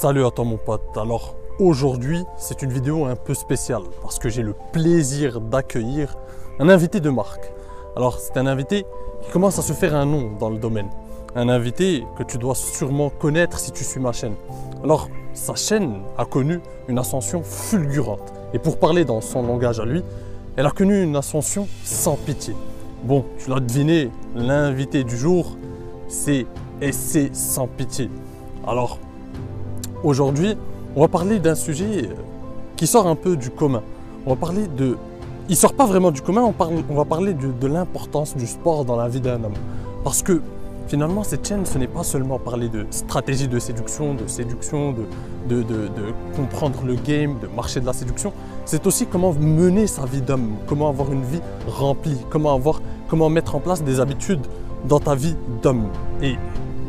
Salut à toi mon pote. Alors aujourd'hui c'est une vidéo un peu spéciale parce que j'ai le plaisir d'accueillir un invité de marque. Alors c'est un invité qui commence à se faire un nom dans le domaine. Un invité que tu dois sûrement connaître si tu suis ma chaîne. Alors sa chaîne a connu une ascension fulgurante. Et pour parler dans son langage à lui, elle a connu une ascension sans pitié. Bon, tu l'as deviné, l'invité du jour, c'est SC sans pitié. Alors, aujourd'hui, on va parler d'un sujet euh, qui sort un peu du commun. On va parler de... Il sort pas vraiment du commun, on, va parler de, l'importance du sport dans la vie d'un homme. Parce que finalement, cette chaîne, ce n'est pas seulement parler de stratégie de séduction, de séduction, de, de comprendre le game, de marcher de la séduction. C'est aussi comment mener sa vie d'homme, comment avoir une vie remplie, comment, avoir, comment mettre en place des habitudes dans ta vie d'homme. Et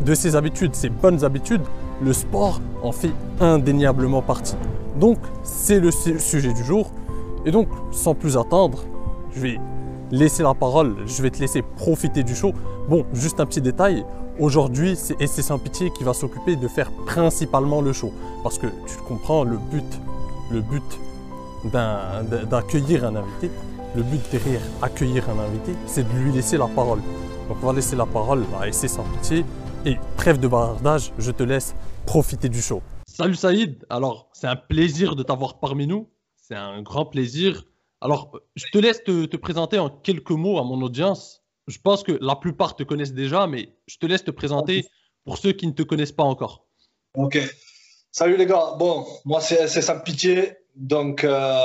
de ces habitudes, ces bonnes habitudes, le sport en fait indéniablement partie. Donc, c'est le sujet du jour. Et donc, sans plus attendre, je vais laisser la parole, je vais te laisser profiter du show. Bon, juste un petit détail, aujourd'hui, c'est SC Sans Pitié qui va s'occuper de faire principalement le show. Parce que tu comprends, le but, le but d'accueillir un invité, le but derrière accueillir un invité, c'est de lui laisser la parole. Donc on va laisser la parole à SC Sans Pitié. Et trêve de bavardage, je te laisse profiter du show. Salut Saïd, alors c'est un plaisir de t'avoir parmi nous, c'est un grand plaisir. Alors je te laisse te, te, présenter en quelques mots à mon audience. Je pense que la plupart te connaissent déjà, mais je te laisse te présenter pour ceux qui ne te connaissent pas encore. Ok. Salut les gars, bon, moi c'est sans pitié, donc euh,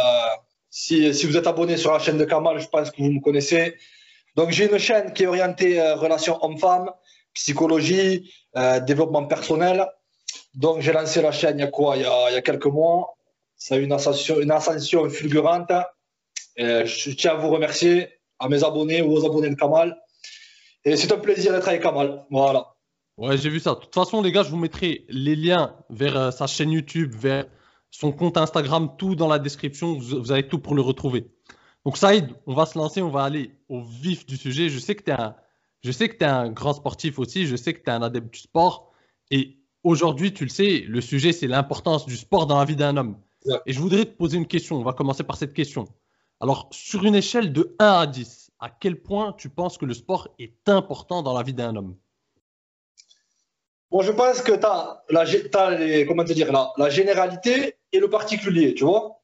si, si, vous êtes abonné sur la chaîne de Kamal, je pense que vous me connaissez. Donc j'ai une chaîne qui est orientée euh, relations hommes-femmes, psychologie, euh, développement personnel. Donc, j'ai lancé la chaîne il y a quoi? Il y a, quelques mois. Ça a eu une ascension, fulgurante. Et je tiens à vous remercier, à mes abonnés ou aux abonnés de Kamal. Et c'est un plaisir d'être avec Kamal. Voilà. Ouais, j'ai vu ça. De toute façon, les gars, je vous mettrai les liens vers euh, sa chaîne YouTube, vers son compte Instagram, tout dans la description. Vous, avez tout pour le retrouver. Donc, Saïd, on va se lancer, on va aller au vif du sujet. Je sais que tu es un je sais que tu un grand sportif aussi, je sais que tu es un adepte du sport. Et aujourd'hui, tu le sais, le sujet, c'est l'importance du sport dans la vie d'un homme. Et je voudrais te poser une question. On va commencer par cette question. Alors, sur une échelle de 1 à 10, à quel point tu penses que le sport est important dans la vie d'un homme? Bon, je pense que tu as, la, comment te dire, la, la généralité et le particulier, tu vois?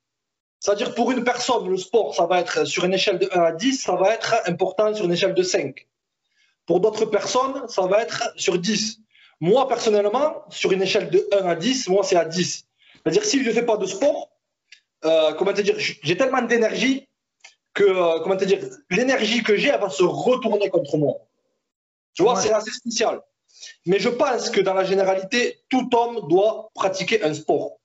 C'est-à-dire, pour une personne, le sport, ça va être sur une échelle de 1 à 10, ça va être important sur une échelle de 5. Pour d'autres personnes, ça va être sur 10. Moi, personnellement, sur une échelle de 1 à 10, moi, c'est à 10. C'est-à-dire, si je ne fais pas de sport, euh, comment te dire, j'ai tellement d'énergie que, euh, comment te dire, l'énergie que j'ai, elle va se retourner contre moi. Tu vois, ouais. c'est assez spécial. Mais je pense que dans la généralité, tout homme doit pratiquer un sport.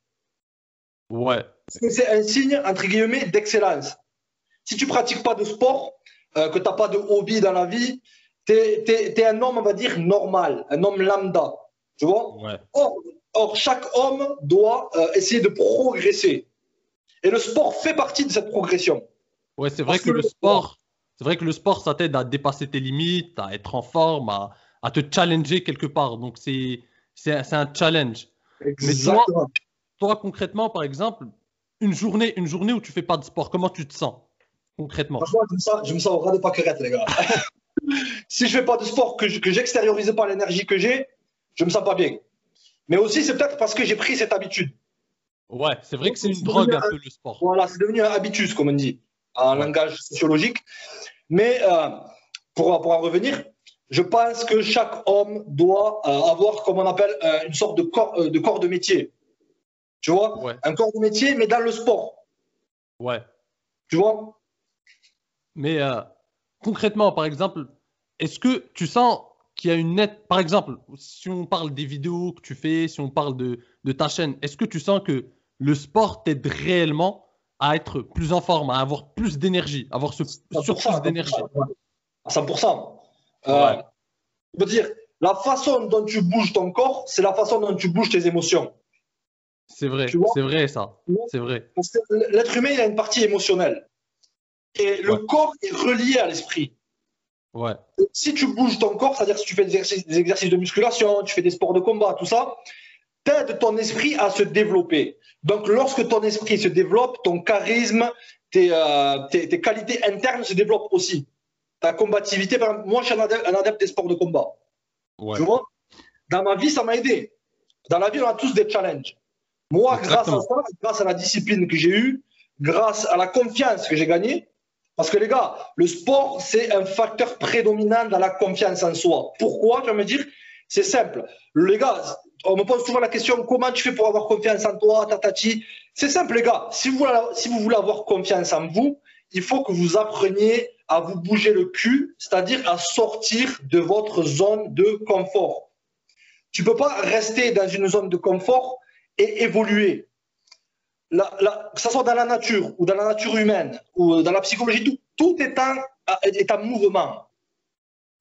Ouais. C'est un signe, entre guillemets, d'excellence. Si tu pratiques pas de sport, euh, que tu n'as pas de hobby dans la vie, tu es, un homme, on va dire, normal, un homme lambda. Tu vois ouais. or, or, chaque homme doit euh, essayer de progresser. Et le sport fait partie de cette progression. Ouais, c'est vrai que, que, le sport, c'est vrai que le sport, ça t'aide à dépasser tes limites, à être en forme, à, à te challenger quelque part. Donc, c'est, c'est, un challenge. Exactement. Mais toi, toi, concrètement, par exemple, une journée, une journée où tu fais pas de sport, comment tu te sens concrètement? Franchement, je me sens, je me sens au ras de paquerette, les gars. si je fais pas de sport, que, je, j'extériorise pas l'énergie que j'ai, je me sens pas bien. Mais aussi, c'est peut-être parce que j'ai pris cette habitude. Ouais, c'est vrai que c'est une drogue un, un, peu le sport. Voilà, c'est devenu un habitus, comme on dit, en ouais. langage sociologique. Mais euh, pour, pour en revenir, je pense que chaque homme doit euh, avoir, comme on appelle, euh, une sorte de corps, de corps de métier. Tu vois? Ouais. Un corps de métier, mais dans le sport. Ouais. Tu vois? Mais concrètement, par exemple, est-ce que tu sens qu'il y a une nette. Par exemple, si on parle des vidéos que tu fais, si on parle de, de ta chaîne, est-ce que tu sens que le sport t'aide réellement à être plus en forme, à avoir plus d'énergie, à avoir ce surplus d'énergie? 100%. Euh, ouais. Je veux dire, la façon dont tu bouges ton corps, c'est la façon dont tu bouges tes émotions. C'est vrai, c'est vrai ça. C'est vrai. Parce que l'être humain, il a une partie émotionnelle. Et le corps est relié à l'esprit. Ouais. Si tu bouges ton corps, c'est-à-dire si tu fais des exercices, des exercices, de musculation, tu fais des sports de combat, tout ça, t'aide ton esprit à se développer. Donc, lorsque ton esprit se développe, ton charisme, tes, euh, tes, tes qualités internes se développent aussi. Ta combativité, par exemple, moi, je suis un adepte, un adepte des sports de combat. Ouais. Tu vois? Dans ma vie, ça m'a aidé. Dans la vie, on a tous des challenges. Moi, grâce à ça, grâce à la discipline que j'ai eue, grâce à la confiance que j'ai gagnée, parce que les gars, le sport, c'est un facteur prédominant dans la confiance en soi. Pourquoi Tu vas me dire, c'est simple. Les gars, on me pose souvent la question, comment tu fais pour avoir confiance en toi, tatati C'est simple, les gars. Si vous, voulez, avoir confiance en vous, il faut que vous appreniez à vous bouger le cul, c'est-à-dire à sortir de votre zone de confort. Tu peux pas rester dans une zone de confort et évoluer. La- la- que ce soit dans la nature ou dans la nature humaine ou dans la psychologie, tout, tout est, en, est en mouvement.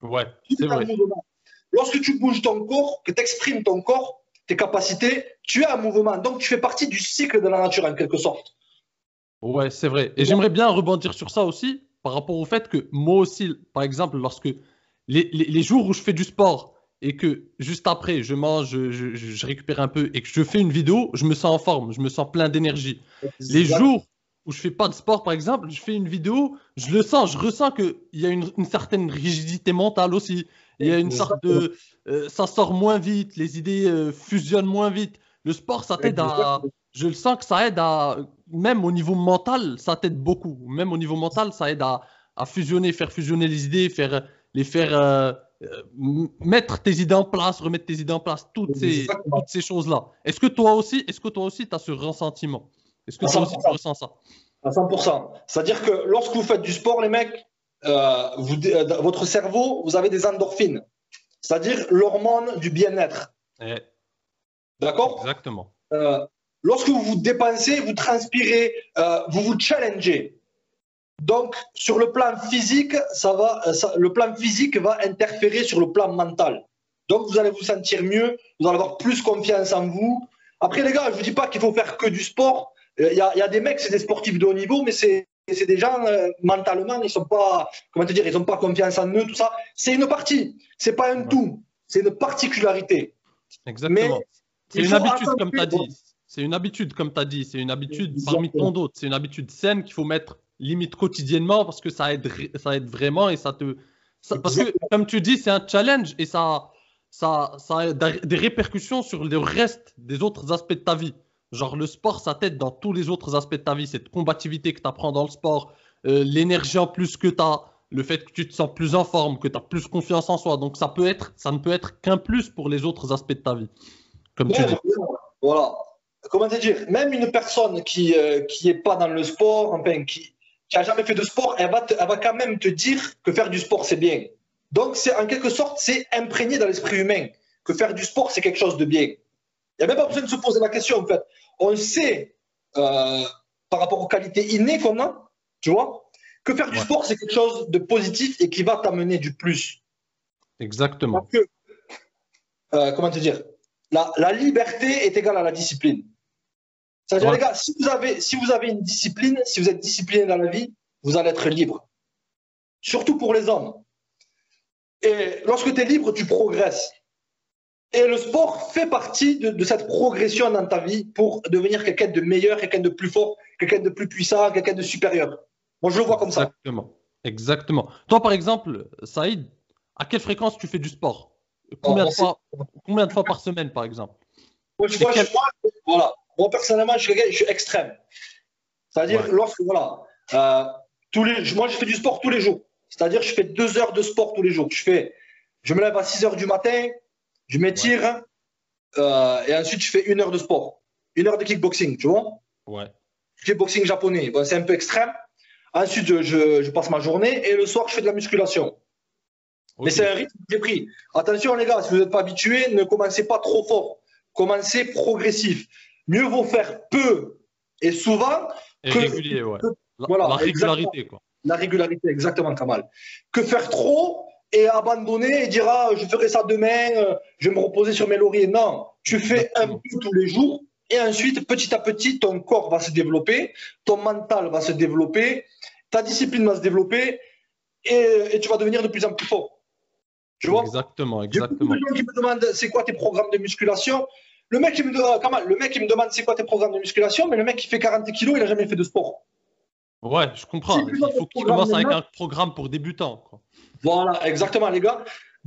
Ouais, Tout c'est est en vrai. mouvement. Lorsque tu bouges ton corps, que tu exprimes ton corps, tes capacités, tu es en mouvement. Donc, tu fais partie du cycle de la nature en quelque sorte. Ouais, c'est vrai. Et j'aimerais bien rebondir sur ça aussi, par rapport au fait que moi aussi, par exemple, lorsque les, les- les jours où je fais du sport et que juste après, je mange, je, je- je récupère un peu et que je fais une vidéo, je me sens en forme, je me sens plein d'énergie. Les jours où je fais pas de sport, par exemple, je fais une vidéo, je le sens, je ressens qu'il y a une, une certaine rigidité mentale aussi. Il y a une sorte de. euh, ça sort moins vite, les idées euh, fusionnent moins vite. Le sport, ça t'aide à. Je le sens que ça aide à. Même au niveau mental, ça t'aide beaucoup. Même au niveau mental, ça aide à, à fusionner, faire fusionner les idées, faire, les faire. euh, mettre tes idées en place, remettre tes idées en place, toutes ces, Exactement. toutes ces choses-là. Est-ce que toi aussi, est-ce que toi aussi, tu as ce ressentiment? Est-ce que toi aussi, tu 100%. ressens ça? À 100%. C'est-à-dire que lorsque vous faites du sport, les mecs, euh, vous, euh, votre cerveau, vous avez des endorphines. C'est-à-dire l'hormone du bien-être. Eh, D'accord? Exactement. Euh, Lorsque vous vous dépensez, vous transpirez, euh, vous vous challengez. Donc, sur le plan physique, ça va, euh, ça- le plan physique va interférer sur le plan mental. Donc, vous allez vous sentir mieux, vous allez avoir plus confiance en vous. Après, les gars, je vous dis pas qu'il faut faire que du sport. Il y, a, il y a des mecs, c'est des sportifs de haut niveau, mais c'est c'est des gens euh, mentalement, ils sont pas, comment te dire, ils ont pas confiance en eux, tout ça. C'est une partie, c'est pas un tout, c'est une particularité. Exactement. C'est une habitude, comme tu as dit. C'est une habitude, comme tu as dit. C'est une habitude parmi tant d'autres. C'est une habitude saine qu'il faut mettre limite quotidiennement parce que ça aide, ça aide vraiment et ça te. ça- parce que, comme tu dis, c'est un challenge et ça, ça, ça a des répercussions sur le reste des autres aspects de ta vie. Genre, le sport, ça t'aide dans tous les autres aspects de ta vie. Cette combativité que tu apprends dans le sport, euh, l'énergie en plus que tu as, le fait que tu te sens plus en forme, que tu as plus confiance en soi. Donc, ça, peut être, ça ne peut être qu'un plus pour les autres aspects de ta vie. Comme tu dis. voilà. Comment te dire? Même une personne qui euh, qui est pas dans le sport, enfin qui qui a jamais fait de sport, elle va te- elle va quand même te dire que faire du sport c'est bien. Donc c'est en quelque sorte c'est imprégné dans l'esprit humain que faire du sport c'est quelque chose de bien. Il n'y a même pas besoin de se poser la question en fait. On sait euh, par rapport aux qualités innées qu'on a, tu vois, que faire du Ouais. sport c'est quelque chose de positif et qui va t'amener du plus. Exactement. Parce que, euh, comment te dire, la, la liberté est égale à la discipline. C'est-à-dire, Ouais. les gars, si vous, avez, si vous avez une discipline, si vous êtes discipliné dans la vie, vous allez être libre. Surtout pour les hommes. Et lorsque tu es libre, tu progresses. Et le sport fait partie de, de cette progression dans ta vie pour devenir quelqu'un de meilleur, quelqu'un de plus fort, quelqu'un de plus puissant, quelqu'un de supérieur. Moi, je le vois comme ça. Exactement. Exactement. Toi, par exemple, Saïd, à quelle fréquence tu fais du sport? Combien, de fois, combien de fois par semaine, par exemple? Moi, je- je- quel- voilà. Moi, personnellement, je suis, quelqu'un- je suis extrême. C'est-à-dire, Ouais. lorsque, voilà, euh, tous les, moi, je fais du sport tous les jours. C'est-à-dire, je fais deux heures de sport tous les jours. Je, fais, je me lève à 6 heures du matin, je m'étire, euh, et ensuite, je fais une heure de sport. Une heure de kickboxing, tu vois. Ouais. Kickboxing japonais, bon, c'est un peu extrême. Ensuite, je, je- je passe ma journée, et le soir, je fais de la musculation. Mais c'est un rythme que j'ai pris. Attention les gars, si vous n'êtes pas habitués, ne commencez pas trop fort. Commencez progressif. Mieux vaut faire peu et souvent Et que- régulier, ouais. La, Voilà, la régularité, quoi. la régularité, exactement Kamal. Que faire trop et abandonner et dire ah, je ferai ça demain, euh, je vais me reposer sur mes lauriers. Non, tu fais un peu tous les jours et ensuite petit à petit ton corps va se développer, ton mental va se développer, ta discipline va se développer et, et tu vas devenir de plus en plus fort. Tu vois? Exactement, beaucoup exactement. de gens qui me demandent c'est quoi tes programmes de musculation? Le mec, il me, demande, le mec, il me demande c'est quoi tes programmes de musculation, mais le mec qui fait 40 kilos, il n'a jamais fait de sport. Ouais, je comprends. il faut qu'il commence avec un programme pour débutants. Voilà, exactement, les gars.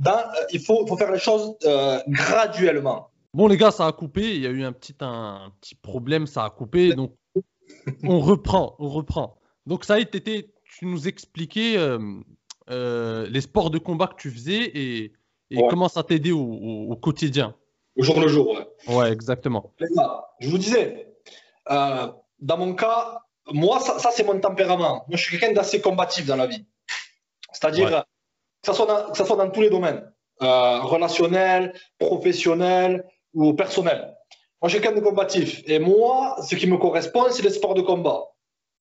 Euh, il faut, faut, faire les choses euh, graduellement. Bon, les gars, ça a coupé. Il y a eu un petit, un, petit problème, ça a coupé. Donc, on reprend, on reprend. Donc, ça a été, tu nous expliquais euh, les sports de combat que tu faisais et, comment ça t'aidait au, au, quotidien. Au jour le jour, ouais. Ouais, exactement. je vous disais, dans mon cas, moi, ça, c'est mon tempérament. Moi, je suis quelqu'un d'assez combatif dans la vie. C'est-à-dire, que, ça soit dans, que ça soit dans tous les domaines, euh, relationnel, professionnel ou personnel. Moi, je suis quelqu'un de combatif. Et moi, ce qui me correspond, c'est les sports de combat.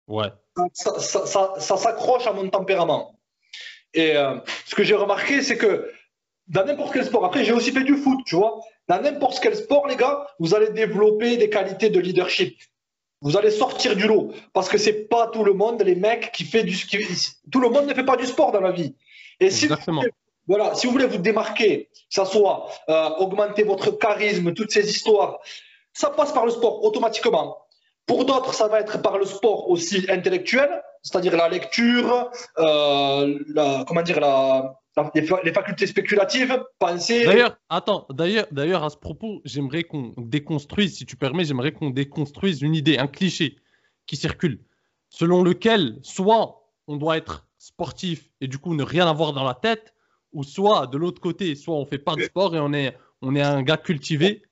Ouais. Ça, ça, s'accroche à mon tempérament. Et euh, ce que j'ai remarqué, c'est que dans n'importe quel sport, après, j'ai aussi fait du foot, tu vois. Dans n'importe quel sport, les gars, vous allez développer des qualités de leadership. Vous allez sortir du lot parce que c'est pas tout le monde, les mecs, qui fait du qui, tout le monde ne fait pas du sport dans la vie. Et si vous, voulez, voilà, si vous voulez vous démarquer, que ça soit euh, augmenter votre charisme, toutes ces histoires, ça passe par le sport automatiquement. Pour d'autres, ça va être par le sport aussi intellectuel, c'est-à-dire la lecture, euh, la, comment dire, la, les, facultés spéculatives, penser. D'ailleurs, attends, d'ailleurs, d'ailleurs, à ce propos, j'aimerais qu'on déconstruise, si tu permets, j'aimerais qu'on déconstruise une idée, un cliché qui circule, selon lequel soit on doit être sportif et du coup ne rien avoir dans la tête, ou soit de l'autre côté, soit on fait pas de sport et on est, on est un gars cultivé.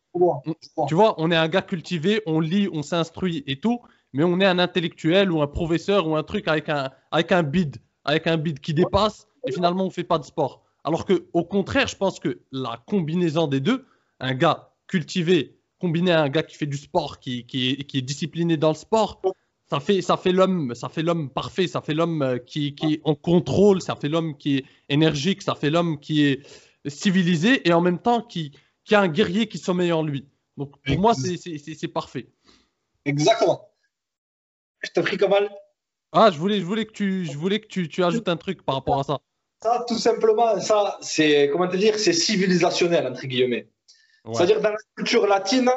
tu vois, on est un gars cultivé, on lit, on s'instruit et tout, mais on est un intellectuel ou un professeur ou un truc avec un, avec un bide, avec un bide qui dépasse et finalement on fait pas de sport. Alors que au contraire, je pense que la combinaison des deux, un gars cultivé combiné à un gars qui fait du sport, qui, qui, est, qui est discipliné dans le sport, ça fait, ça fait l'homme, ça fait l'homme parfait, ça fait l'homme euh, qui, qui est en contrôle, ça fait l'homme qui est énergique, ça fait l'homme qui est civilisé et en même temps qui, qui a un guerrier qui sommeille en lui. Donc pour moi, c'est parfait. Exactement. Je t'ai pris comme mal. Ah, je voulais, je voulais que, tu, je voulais que tu, tu ajoutes un truc par rapport à ça. Ça, tout simplement, ça, c'est, comment te dire, c'est civilisationnel, entre guillemets. C'est-à-dire, dans la culture latine,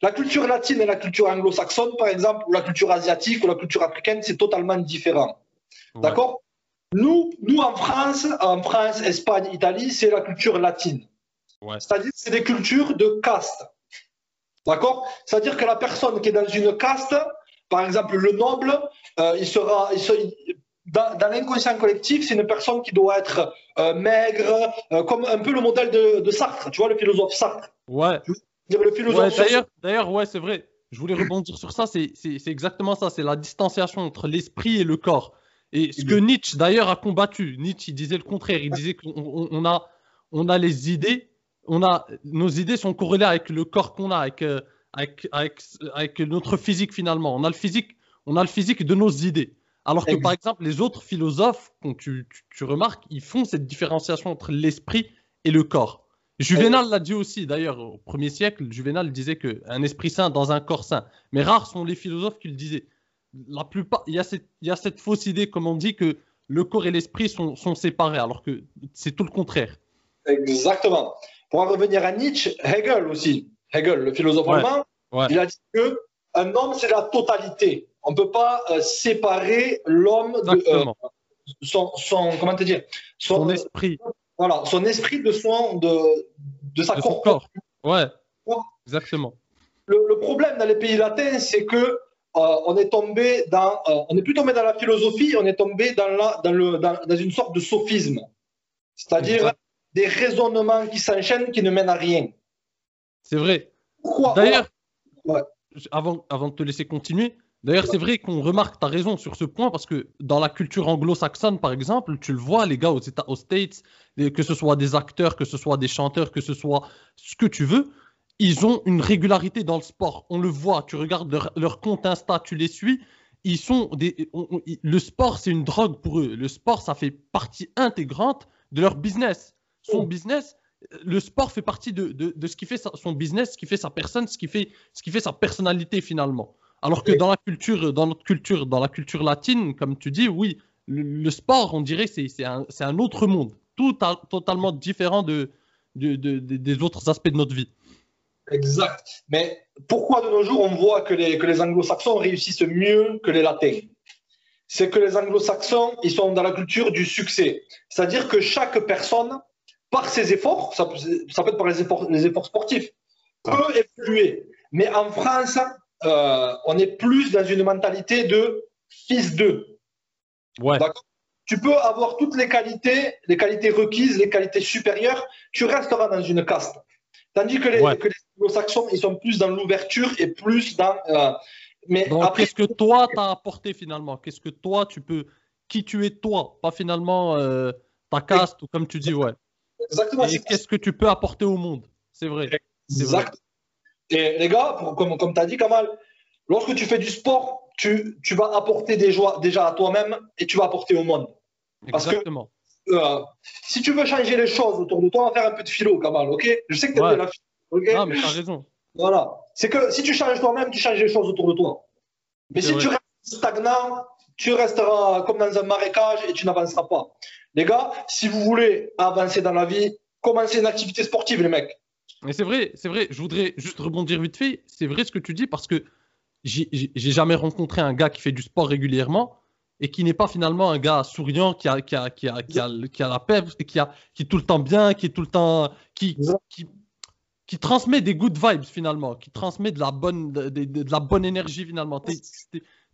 la culture latine et la culture anglo-saxonne, par exemple, ou la culture asiatique ou la culture africaine, c'est totalement différent. D'accord? Nous, nous, en France, en France, Espagne, Italie, c'est la culture latine. C'est-à-dire c'est des cultures de caste. D'accord? C'est-à-dire que la personne qui est dans une caste, par exemple, le noble, euh, il sera, dans, l'inconscient collectif, c'est une personne qui doit être euh, maigre, euh, comme un peu le modèle de, Sartre, tu vois, le philosophe Sartre. Ouais. Philosophe d'ailleurs, d'ailleurs, ouais, c'est vrai. Je voulais rebondir sur ça. C'est, exactement ça. C'est la distanciation entre l'esprit et le corps. Et ce que Nietzsche, d'ailleurs, a combattu. Nietzsche, il disait le contraire. Il disait qu'on a, on a les idées, on a, nos idées sont corrélées avec le corps qu'on a, avec, avec, avec, notre physique finalement. On a le physique, on a le physique de nos idées. Alors que par exemple, les autres philosophes, quand tu, tu, remarques, ils font cette différenciation entre l'esprit et le corps. Juvénal l'a dit aussi, d'ailleurs, au premier siècle, Juvénal disait qu'un esprit sain dans un corps sain. Mais rares sont les philosophes qui le disaient. La plupart, il y, a cette, il y a cette fausse idée, comme on dit, que le corps et l'esprit sont, sont séparés, alors que c'est tout le contraire. Exactement. Pour en revenir à Nietzsche, Hegel aussi, Hegel, le philosophe allemand, il a dit que un homme, c'est la totalité. On ne peut pas euh, séparer l'homme de euh, son, comment te dire, son, esprit. Voilà, son esprit de son de, de sa corps. Ouais. Exactement. Le, problème dans les pays latins, c'est que euh, on est tombé dans, on n'est plus tombé dans la philosophie, on est tombé dans la, dans le, dans, dans une sorte de sophisme, c'est-à-dire des raisonnements qui s'enchaînent qui ne mènent à rien. C'est vrai. D'ailleurs, avant, avant de te laisser continuer, d'ailleurs, c'est vrai qu'on remarque, tu as raison sur ce point, parce que dans la culture anglo-saxonne, par exemple, tu le vois, les gars aux, États, aux States, que ce soit des acteurs, que ce soit des chanteurs, que ce soit ce que tu veux, ils ont une régularité dans le sport. On le voit, tu regardes leur, compte Insta, tu les suis. Ils sont des, le sport, c'est une drogue pour eux. Le sport, ça fait partie intégrante de leur business. Son oh. business, le sport fait partie de, ce qui fait son business, ce qui fait sa personne, ce qui fait, ce qui fait sa personnalité finalement. Alors que dans la culture, dans notre culture, dans la culture latine, comme tu dis, oui, le, sport, on dirait, c'est un, un, autre monde, tout totalement différent de, des autres aspects de notre vie. Exact. Mais pourquoi de nos jours on voit que les, que les anglo-saxons réussissent mieux que les latins? C'est que les anglo-saxons, ils sont dans la culture du succès. C'est-à-dire que chaque personne, par ses efforts, ça, ça peut être par les efforts, les efforts sportifs, peut évoluer. Mais en France, euh, on est plus dans une mentalité de fils d'eux. Ouais. Tu peux avoir toutes les qualités, les qualités requises, les qualités supérieures, tu resteras dans une caste. Tandis que les, Ouais. que les anglo-saxons, ils sont plus dans l'ouverture et plus dans. euh, mais Donc, après, qu'est-ce que toi t'as apporté finalement? Qu'est-ce que toi tu peux. Qui tu es toi? Pas finalement euh, ta caste ou comme tu dis, ouais. exactement. Et qu'est-ce que tu peux apporter au monde? C'est vrai. c'est vrai. Exact. Et les gars, pour- comme, comme tu as dit, Kamal, lorsque tu fais du sport, tu, tu vas apporter des joies déjà à toi-même et tu vas apporter au monde. Parce que- Exactement. Euh, si tu veux changer les choses autour de toi, on va faire un peu de philo, Kamal, ok? Je sais que tu aimes Ouais. la philo, ok? Ah, mais t'as raison. Voilà. C'est que si tu changes toi-même, tu changes les choses autour de toi. Mais si vrai. tu restes stagnant, tu resteras comme dans un marécage et tu n'avanceras pas. Les gars, si vous voulez avancer dans la vie, commencez une activité sportive, les mecs. Mais c'est vrai, c'est vrai. Je voudrais juste rebondir vite fait. C'est vrai ce que tu dis parce que j'ai jamais rencontré un gars qui fait du sport régulièrement et qui n'est pas finalement un gars souriant qui a, qui a, qui a, qui a, qui a la pep, qui, a, qui est tout le temps bien, qui est tout le temps. qui, qui, qui transmet des good vibes finalement, qui transmet de la bonne, de, de- de la bonne énergie finalement. T'es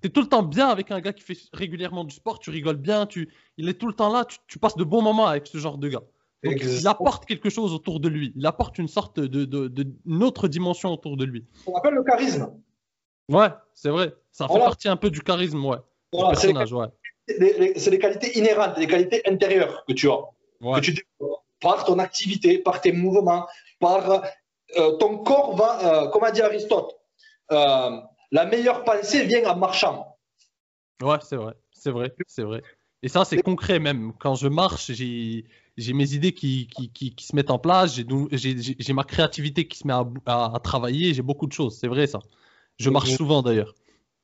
es, tout le temps bien avec un gars qui fait régulièrement du sport, tu rigoles bien, tu, il est tout le temps là, tu, tu passes de bons moments avec ce genre de gars. Donc, il apporte quelque chose autour de lui. Il apporte une sorte de, de, de- une autre dimension autour de lui. On appelle le charisme. Ouais, c'est vrai. Ça fait partie un peu du charisme, ouais. Voilà, c'est les, personnage, ouais. les- les- c'est les qualités inhérentes, les qualités intérieures que tu as, Ouais. que tu développes par ton activité, par tes mouvements, par euh, ton corps va, euh, comme a dit Aristote, euh, la meilleure pensée vient en marchant. Ouais, c'est vrai, c'est vrai, c'est vrai. Et ça, c'est concret même. Quand je marche, j'ai mes idées qui, qui, qui, qui se mettent en place, j'ai ma créativité qui se met à, bou- à, à travailler, j'ai beaucoup de choses, c'est vrai ça. Je marche souvent d'ailleurs.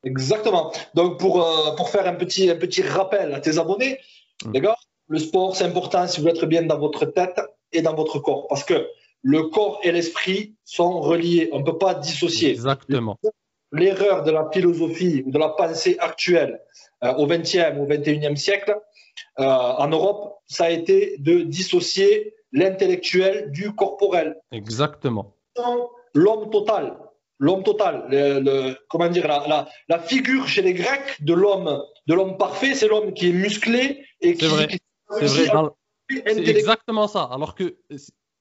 Exactement. Donc, pour, euh, pour faire un petit, un petit rappel à tes abonnés, Mm. les gars, le sport, c'est important si vous être bien dans votre tête et dans votre corps. Parce que le corps et l'esprit sont reliés. On ne peut pas dissocier. Exactement. L'erreur de la philosophie ou de la pensée actuelle au XXe ou XXIe siècle euh, en Europe, ça a été de dissocier l'intellectuel du corporel. Exactement. L'homme total, l'homme total, le, le- comment dire, la, la, la figure chez les Grecs de l'homme, de l'homme parfait, c'est l'homme qui est musclé et qui, vrai. C'est vrai. Dans- C'est exactement ça. Alors que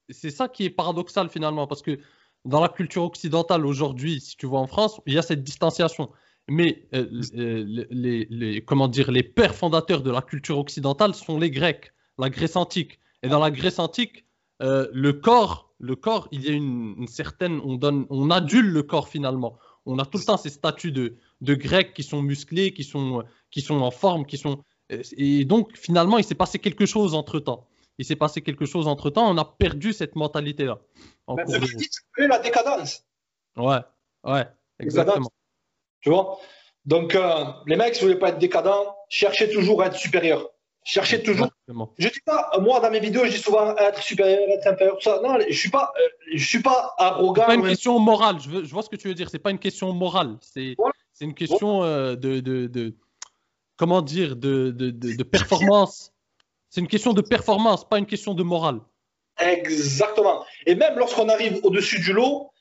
c'est ça qui est paradoxal finalement, parce que dans la culture occidentale aujourd'hui, si tu vois en France, il y a cette distanciation. Mais euh, euh, les, les- comment dire, les pères fondateurs de la culture occidentale sont les Grecs, la Grèce antique. Et dans la Grèce antique, euh, le corps, le corps, il y a une, une certaine, on donne, on adule le corps finalement. On a tout le temps ces statues de, de Grecs qui sont musclés, qui sont, qui sont en forme, qui sont. Et donc finalement, il s'est passé quelque chose entre temps. Il s'est passé quelque chose entre temps. On a perdu cette mentalité-là. en Ben, cours de la décadence. Ouais, ouais, exactement. Tu vois? Donc, euh, les mecs, si vous voulez pas être décadent, cherchez toujours à être supérieur. Cherchez toujours. Exactement. Je dis pas, moi, dans mes vidéos, je dis souvent être supérieur, être inférieur, tout ça. Non, je suis pas, euh, je suis pas arrogant. C'est pas une question morale. Je, veux- je vois ce que tu veux dire. C'est pas une question morale. C'est Voilà. c'est une question euh, de, de, de- comment dire de, de, de, de performance. C'est une question de performance, pas une question de morale. Exactement. Et même lorsqu'on arrive au-dessus du lot,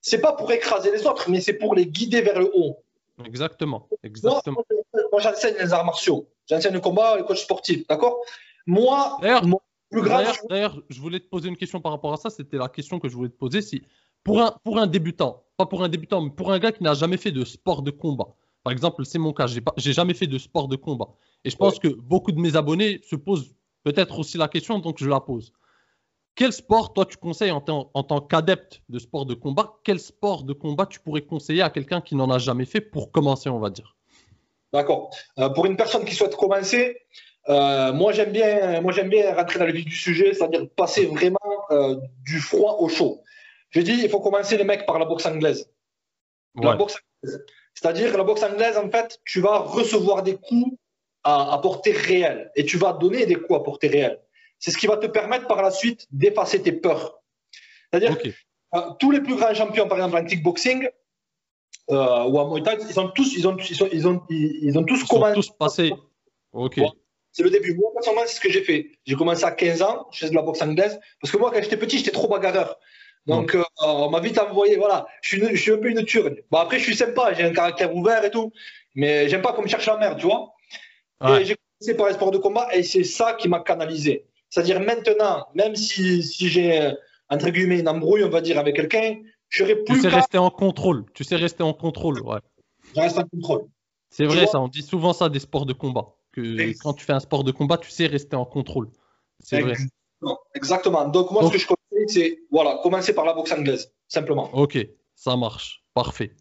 c'est pas pour écraser les autres, mais c'est pour les guider vers le haut. Exactement, Moi, exactement. moi, j'enseigne les arts martiaux. J'enseigne le combat, le coach sportif, d'accord? Moi, D'ailleurs, je voulais te poser une question par rapport à ça. C'était la question que je voulais te poser. Si pour un, pour un débutant, pas pour un débutant, mais pour un gars qui n'a jamais fait de sport de combat, par exemple, c'est mon cas, j'ai jamais fait de sport de combat. Et je pense que beaucoup de mes abonnés se posent peut-être aussi la question, donc je la pose. Quel sport, toi, tu conseilles en, tant- en tant qu'adepte de sport de combat? Quel sport de combat tu pourrais conseiller à quelqu'un qui n'en a jamais fait pour commencer, on va dire? D'accord. Euh, pour une personne qui souhaite commencer, euh, moi j'aime bien, moi j'aime bien rentrer dans le vif du sujet, c'est-à-dire passer vraiment euh, du froid au chaud. Je dis, il faut commencer les mecs par la boxe anglaise. La boxe anglaise. C'est-à-dire la boxe anglaise, en fait, tu vas recevoir des coups à, à portée réelle et tu vas donner des coups à portée réelle. C'est ce qui va te permettre par la suite d'effacer tes peurs. C'est-à dire Ok. tous les plus grands champions, par exemple en kickboxing euh, ou en Muay Thai, ils ont tous, ils ont, ils ont, ils ont, ils ont tous ils commencé. tous passés. Ok. c'est le début. Moi, personnellement, c'est ce que j'ai fait. J'ai commencé à 15 ans, je faisais de la boxe anglaise, parce que moi, quand j'étais petit, j'étais trop bagarreur. Donc, euh, on m'a vite envoyé, voilà, je suis, je suis un peu une turne. Bon, après, je suis sympa, j'ai un caractère ouvert et tout, mais j'aime pas qu'on me cherche la merde, tu vois. Et j'ai commencé par les sports de combat, et c'est ça qui m'a canalisé. C'est-à-dire maintenant, même si, si j'ai, entre guillemets, une embrouille, on va dire, avec quelqu'un, je serais plus. Tu sais rester en contrôle. Tu sais rester en contrôle, ouais. Je reste en contrôle. C'est vrai, ça. On dit souvent ça des sports de combat. Que quand tu fais un sport de combat, tu sais rester en contrôle. C'est vrai. Exactement. Donc, moi, ce que je conseille, c'est voilà, commencer par la boxe anglaise, simplement. Ok, ça marche. Parfait.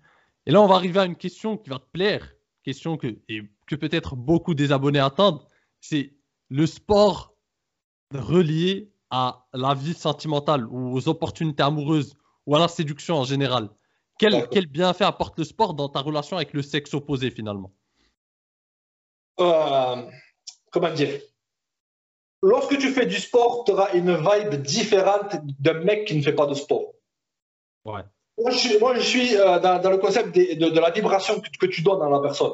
Et là, on va arriver à une question qui va te plaire. Question que, et que peut-être beaucoup des abonnés attendent. C'est le sport relié à la vie sentimentale ou aux opportunités amoureuses ou à la séduction en général quel, quel bienfait apporte le sport dans ta relation avec le sexe opposé finalement? Euh, Comment dire? Lorsque tu fais du sport, tu auras une vibe différente d'un mec qui ne fait pas de sport. Ouais. Moi, je suis, euh, dans, le concept de, de, la vibration que, que, tu donnes à la personne.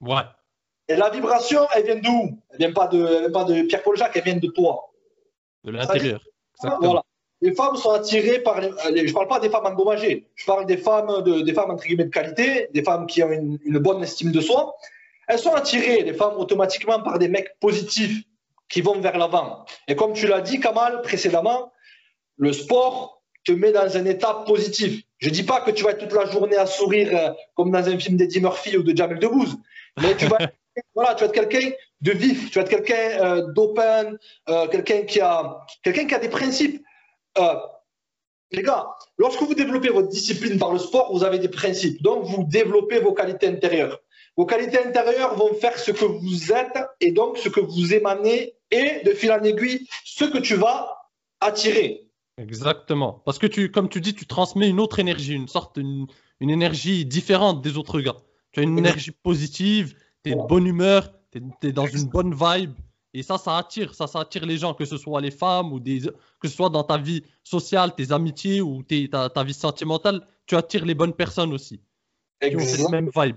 Ouais. Et la vibration, elle vient d'où? Elle vient pas de, vient pas de Pierre-Paul Jacques, elle vient de toi de l'intérieur. Voilà. Les femmes sont attirées par les, je ne parle pas des femmes endommagées, je parle des femmes, de, des femmes entre guillemets de qualité, des femmes qui ont une, bonne estime de soi. Elles sont attirées, les femmes, automatiquement par des mecs positifs qui vont vers l'avant. Et comme tu l'as dit, Kamal, précédemment, le sport te met dans un état positif. Je ne dis pas que tu vas être toute la journée à sourire euh, comme dans un film d'Eddie Murphy ou de Jamel Debbouze, mais tu vas voilà, tu vas être quelqu'un de vif, tu vas être quelqu'un euh, d'open, euh, quelqu'un qui a, quelqu'un qui a des principes. Euh, les gars, lorsque vous développez votre discipline par le sport, vous avez des principes. Donc, vous développez vos qualités intérieures. Vos qualités intérieures vont faire ce que vous êtes et donc ce que vous émanez et de fil en aiguille, ce que tu vas attirer. Exactement. Parce que tu, comme tu dis, tu transmets une autre énergie, une sorte, une, une énergie différente des autres gars. Tu as une énergie positive, tu de bonne humeur, tu es, dans une bonne vibe. Et ça, ça attire, ça, ça attire les gens, que ce soit les femmes ou des, que ce soit dans ta vie sociale, tes amitiés ou ta, ta, vie sentimentale, tu attires les bonnes personnes aussi. Exactement. Qui même vibe.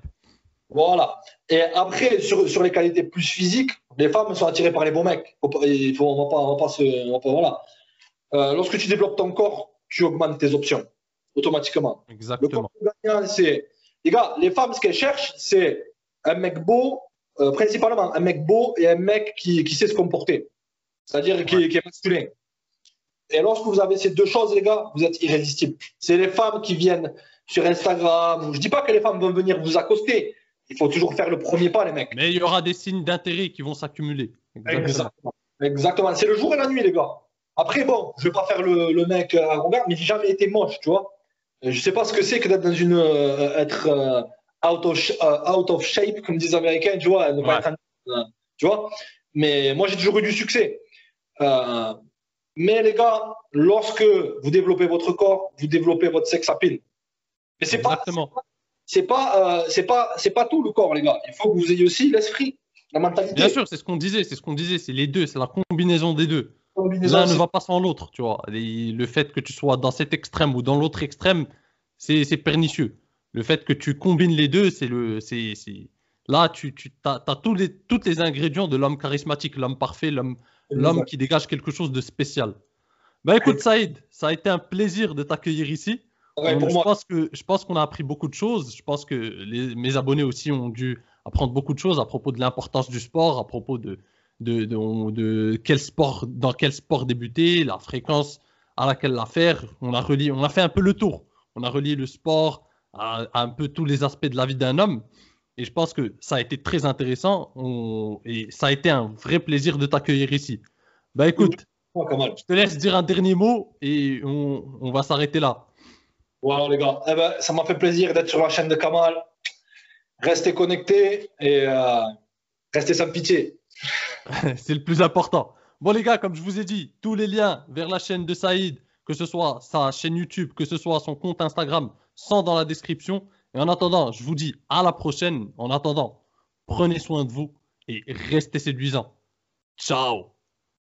Voilà. Et après, sur, sur, les qualités plus physiques, les femmes sont attirées par les bons mecs. Il faut, on va pas, on va pas se, voilà. Euh, lorsque tu développes ton corps, tu augmentes tes options automatiquement. Exactement. Le gagnant, c'est les gars, les femmes, ce qu'elles cherchent, c'est un mec beau, euh, principalement un mec beau et un mec qui, qui sait se comporter, c'est-à-dire qui, qui, est masculin. Et lorsque vous avez ces deux choses, les gars, vous êtes irrésistibles. C'est les femmes qui viennent sur Instagram. Je dis pas que les femmes vont venir vous accoster. Il faut toujours faire le premier pas, les mecs. Mais il y aura des signes d'intérêt qui vont s'accumuler. Exactement. Exactement. C'est le jour et la nuit, les gars. Après, bon, je vais pas faire le, le mec à Robert, mais j'ai jamais été moche, tu vois. Je sais pas ce que c'est que d'être dans une euh, être euh, out of, uh, out of shape, comme disent les Américains, tu vois, ne pas être euh, tu vois. Mais moi, j'ai toujours eu du succès. Euh, mais les gars, lorsque vous développez votre corps, vous développez votre sex appeal. Mais c'est pas, c'est pas, euh, c'est pas, c'est pas tout le corps, les gars. Il faut que vous ayez aussi l'esprit, la mentalité. Bien sûr, c'est ce qu'on disait, c'est ce qu'on disait, c'est les deux, c'est la combinaison des deux. L'un ne va pas sans l'autre, tu vois. le fait que tu sois dans cet extrême ou dans l'autre extrême, c'est pernicieux le fait que tu combines les deux, c'est le, c'est, là, tu, tu as, tous les, toutes les ingrédients de l'homme charismatique, l'homme parfait, l'homme, l'homme qui dégage quelque chose de spécial. Bah écoute, Saïd, ça a été un plaisir de t'accueillir ici. je, pense que, je pense qu'on a appris beaucoup de choses. Je pense que les, mes abonnés aussi ont dû apprendre beaucoup de choses à propos de l'importance du sport, à propos de, de, de, de, quel sport, dans quel sport débuter, la fréquence à laquelle la faire. On a, relié, on a fait un peu le tour. On a relié le sport à, un peu tous les aspects de la vie d'un homme. Et je pense que ça a été très intéressant et ça a été un vrai plaisir de t'accueillir ici. Bah écoute, je te laisse dire un dernier mot et on, on va s'arrêter là. Voilà les gars, eh ben, ça m'a fait plaisir d'être sur la chaîne de Kamal. Restez connectés et euh, restez sans pitié. C'est le plus important. Bon les gars, comme je vous ai dit, tous les liens vers la chaîne de Saïd, que ce soit sa chaîne YouTube, que ce soit son compte Instagram, sont dans la description. Et en attendant, je vous dis à la prochaine. En attendant, prenez soin de vous et restez séduisants. Ciao